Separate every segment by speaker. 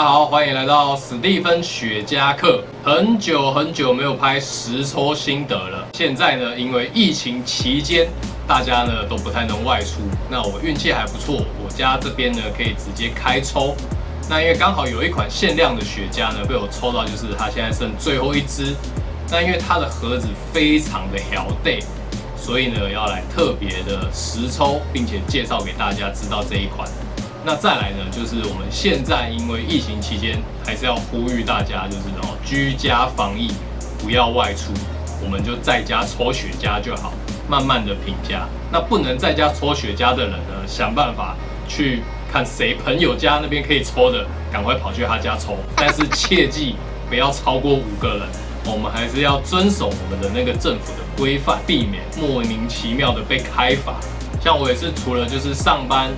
Speaker 1: 大家好，欢迎来到史蒂芬雪茄课。很久很久没有拍实抽心得了。现在呢，因为疫情期间，大家呢都不太能外出。那我运气还不错，我家这边呢可以直接开抽。那因为刚好有一款限量的雪茄呢被我抽到，就是它现在剩最后一支。那因为它的盒子非常的小 day，所以呢要来特别的实抽，并且介绍给大家知道这一款。那再来呢，就是我们现在因为疫情期间，还是要呼吁大家，就是哦，居家防疫，不要外出，我们就在家抽雪茄就好，慢慢的品家。那不能在家抽雪茄的人呢，想办法去看谁朋友家那边可以抽的，赶快跑去他家抽。但是切记不要超过五个人，我们还是要遵守我们的那个政府的规范，避免莫名其妙的被开罚。像我也是，除了就是上班。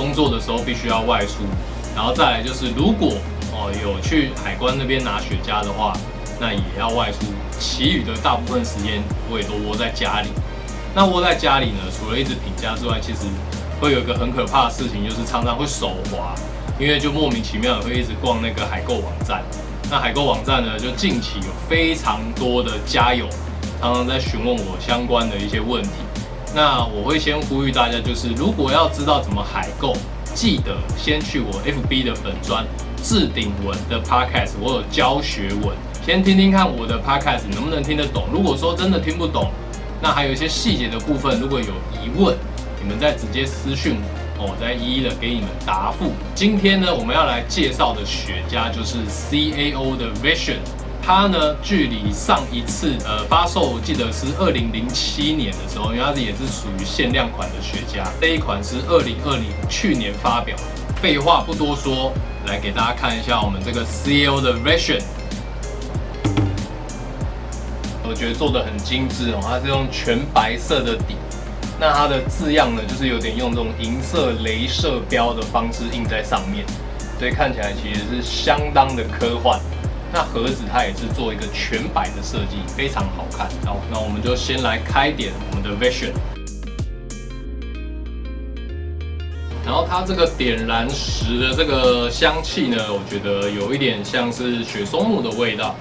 Speaker 1: 工作的时候必须要外出，然后再来就是，如果哦有去海关那边拿雪茄的话，那也要外出。其余的大部分时间我也都窝在家里。那窝在家里呢，除了一直品家之外，其实会有一个很可怕的事情，就是常常会手滑，因为就莫名其妙的会一直逛那个海购网站。那海购网站呢，就近期有非常多的家友常常在询问我相关的一些问题。那我会先呼吁大家，就是如果要知道怎么海购，记得先去我 FB 的粉砖置顶文的 Podcast，我有教学文，先听听看我的 Podcast 能不能听得懂。如果说真的听不懂，那还有一些细节的部分，如果有疑问，你们再直接私讯我，我再一一的给你们答复。今天呢，我们要来介绍的雪茄就是 CAO 的 Vision。它呢，距离上一次呃发售，我记得是二零零七年的时候，因为它也是属于限量款的雪茄。这一款是二零二零去年发表。废话不多说，来给大家看一下我们这个 CAO 的 version，。我觉得做的很精致哦，它是用全白色的底，那它的字样呢，就是有点用这种银色镭射标的方式印在上面，所以看起来其实是相当的科幻。那盒子它也是做一个全白的设计，非常好看。好，那我们就先来开点我们的 Vision。然后它这个点燃时的这个香气呢，我觉得有一点像是雪松木的味道，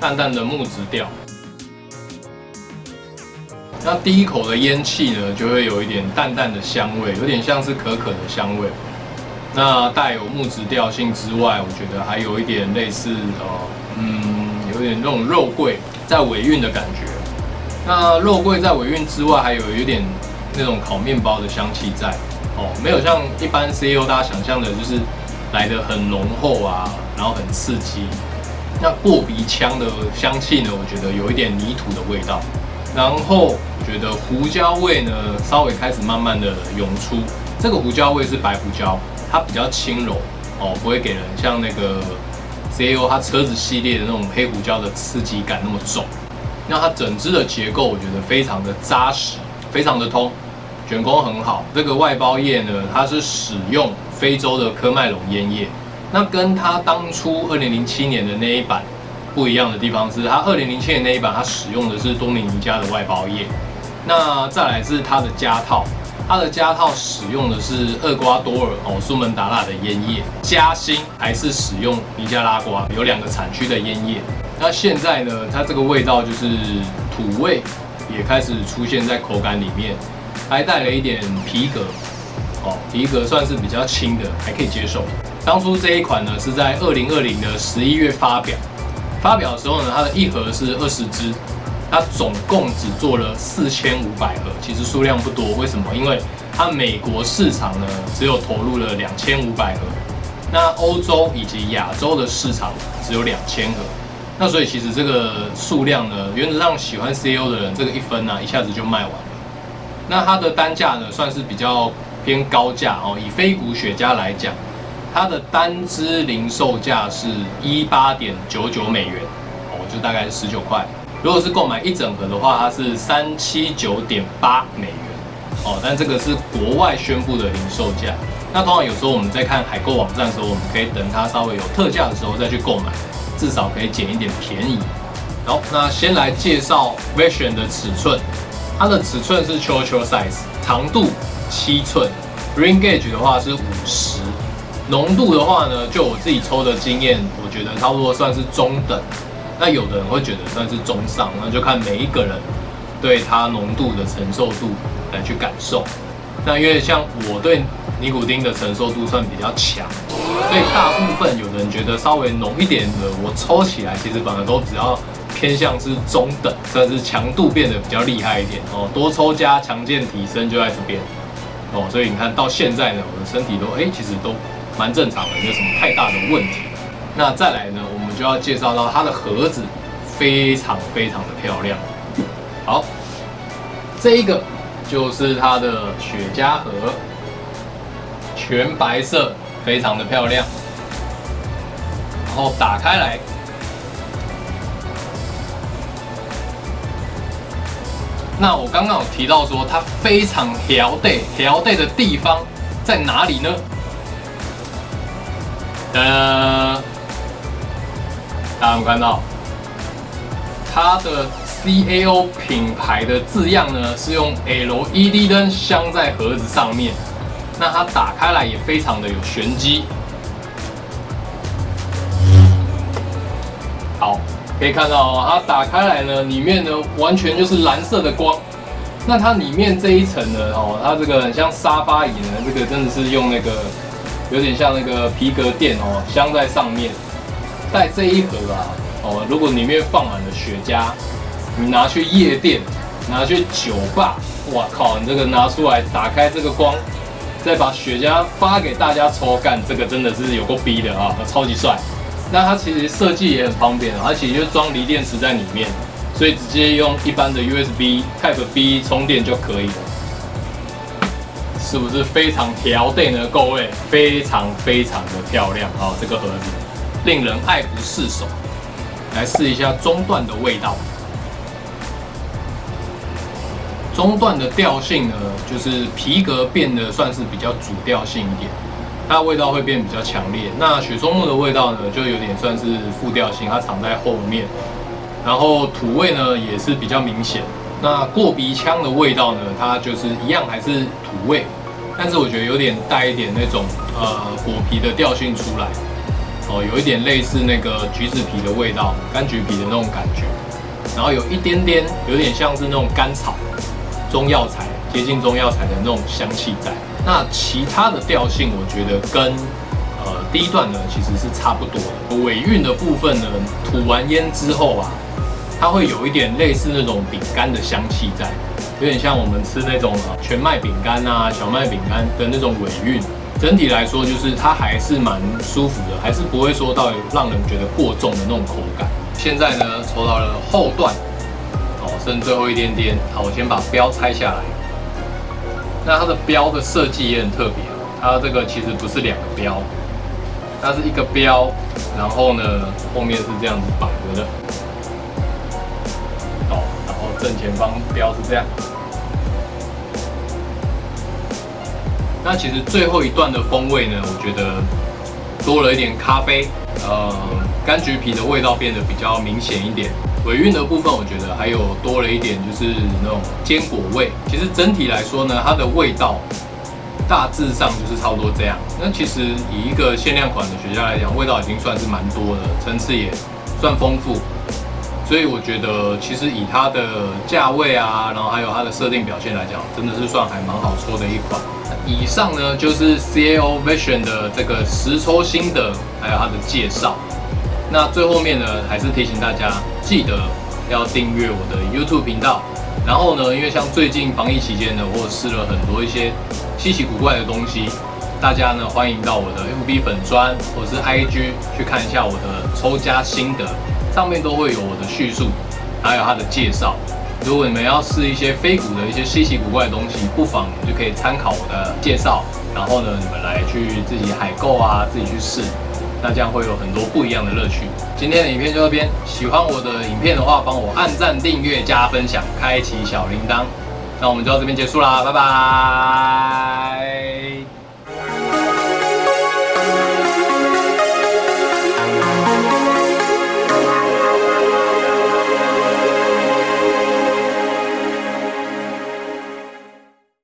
Speaker 1: 淡淡的木质调。那第一口的烟气呢，就会有一点淡淡的香味，有点像是可可的香味。那带有木质调性之外，我觉得还有一点类似呃，嗯，有点那种肉桂在尾韵的感觉。那肉桂在尾韵之外，还有一点那种烤面包的香气在哦，没有像一般 CEO 大家想象的，就是来的很浓厚啊，然后很刺激。那过鼻腔的香气呢，我觉得有一点泥土的味道。然后我觉得胡椒味呢，稍微开始慢慢的涌出。这个胡椒味是白胡椒。它比较轻柔哦，不会给人像那个 C O 它车子系列的那种黑胡椒的刺激感那么重。那它整支的结构我觉得非常的扎实，非常的通，卷工很好。这个外包叶呢，它是使用非洲的科麦隆烟叶。那跟它当初二零零七年的那一版不一样的地方是，它二零零七年那一版它使用的是多米尼加的外包叶。那再来是它的加套。它的加套使用的是厄瓜多尔哦苏门答腊的烟叶，加新还是使用尼加拉瓜，有两个产区的烟叶。那现在呢，它这个味道就是土味，也开始出现在口感里面，还带了一点皮革哦，皮革算是比较轻的，还可以接受。当初这一款呢是在二零二零的十一月发表，发表的时候呢，它的一盒是二十支。它总共只做了四千五百盒，其实数量不多。为什么？因为它美国市场呢只有投入了两千五百盒，那欧洲以及亚洲的市场只有两千盒。那所以其实这个数量呢，原则上喜欢 CEO 的人，这个一分呢一下子就卖完了。那它的单价呢算是比较偏高价哦。以飞谷雪茄来讲，它的单支零售价是一八点九九美元哦，就大概是十九块。如果是购买一整盒的话，它是三七九点八美元哦，但这个是国外宣布的零售价。那通常有时候我们在看海购网站的时候，我们可以等它稍微有特价的时候再去购买，至少可以捡一点便宜。好，那先来介绍 Vision 的尺寸，它的尺寸是 Chocho size，长度七寸，Ring gauge 的话是五十，浓度的话呢，就我自己抽的经验，我觉得差不多算是中等。那有的人会觉得算是中上，那就看每一个人对它浓度的承受度来去感受。那因为像我对尼古丁的承受度算比较强，所以大部分有的人觉得稍微浓一点的，我抽起来其实反而都只要偏向是中等，算是强度变得比较厉害一点哦。多抽加强健提升就在这边哦，所以你看到现在呢，我的身体都哎其实都蛮正常的，没有什么太大的问题。那再来呢，们就要介绍到它的盒子非常非常的漂亮。好，这一个。就是它的雪茄盒，全白色，非常的漂亮。然后打开来，那我刚刚有提到说它非常调对，调对的地方在哪里呢？呃，大家有看到它的。CAO 品牌的字样呢，是用 LED 灯镶在盒子上面。那它打开来也非常的有玄机。好，可以看到哦它打开来呢，里面呢完全就是蓝色的光。那它里面这一层呢，哦，它这个很像沙发椅呢，这个真的是用那个有点像那个皮革垫哦，镶在上面。带这一盒啊，哦，如果里面放满了雪茄。你拿去夜店，拿去酒吧，哇靠！你这个拿出来，打开这个光，再把雪茄发给大家抽，干这个真的是有够逼的啊，超级帅。那它其实设计也很方便，而且就装锂电池在里面，所以直接用一般的 USB Type B 充电就可以了。是不是非常调对呢？各位，非常非常的漂亮啊！这个盒子令人爱不释手。来试一下中段的味道。中段的调性呢，就是皮革变得算是比较主调性一点，它味道会变比较强烈。那雪松木的味道呢，就有点算是副调性，它藏在后面。然后土味呢也是比较明显。那过鼻腔的味道呢，它就是一样还是土味，但是我觉得有点带一点那种呃果皮的调性出来，哦，有一点类似那个橘子皮的味道，柑橘皮的那种感觉。然后有一点点，有点像是那种甘草。中药材接近中药材的那种香气在，那其他的调性我觉得跟呃第一段呢其实是差不多的。尾韵的部分呢，吐完烟之后啊，它会有一点类似那种饼干的香气在，有点像我们吃那种全麦饼干啊、小麦饼干的那种尾韵。整体来说，就是它还是蛮舒服的，还是不会说到让人觉得过重的那种口感。现在呢，抽到了后段。哦剩最后一点点，好，我先把标拆下来。那它的标的设计也很特别，它这个其实不是两个标，它是一个标，然后呢后面是这样子绑着的。哦，然后正前方标是这样。那其实最后一段的风味呢，我觉得多了一点咖啡，呃，柑橘皮的味道变得比较明显一点。尾韵的部分，我觉得还有多了一点，就是那种坚果味。其实整体来说呢，它的味道大致上就是差不多这样。那其实以一个限量款的雪茄来讲，味道已经算是蛮多的，层次也算丰富。所以我觉得，其实以它的价位啊，然后还有它的设定表现来讲，真的是算还蛮好抽的一款。以上呢就是 CAO Vision 的这个实抽心得，还有它的介绍。那最后面呢，还是提醒大家，记得要订阅我的 YouTube 频道。然后呢，因为像最近防疫期间呢，我试了很多一些稀奇古怪的东西，大家呢欢迎到我的 FB 粉砖或是 IG 去看一下我的抽加心得，上面都会有我的叙述，还有它的介绍。如果你们要试一些非古的一些稀奇古怪的东西，不妨就可以参考我的介绍，然后呢，你们来去自己海购啊，自己去试。那这样会有很多不一样的乐趣。今天的影片就这边，喜欢我的影片的话，帮我按赞、订阅、加分享、开启小铃铛。那我们就到这边结束啦，拜拜。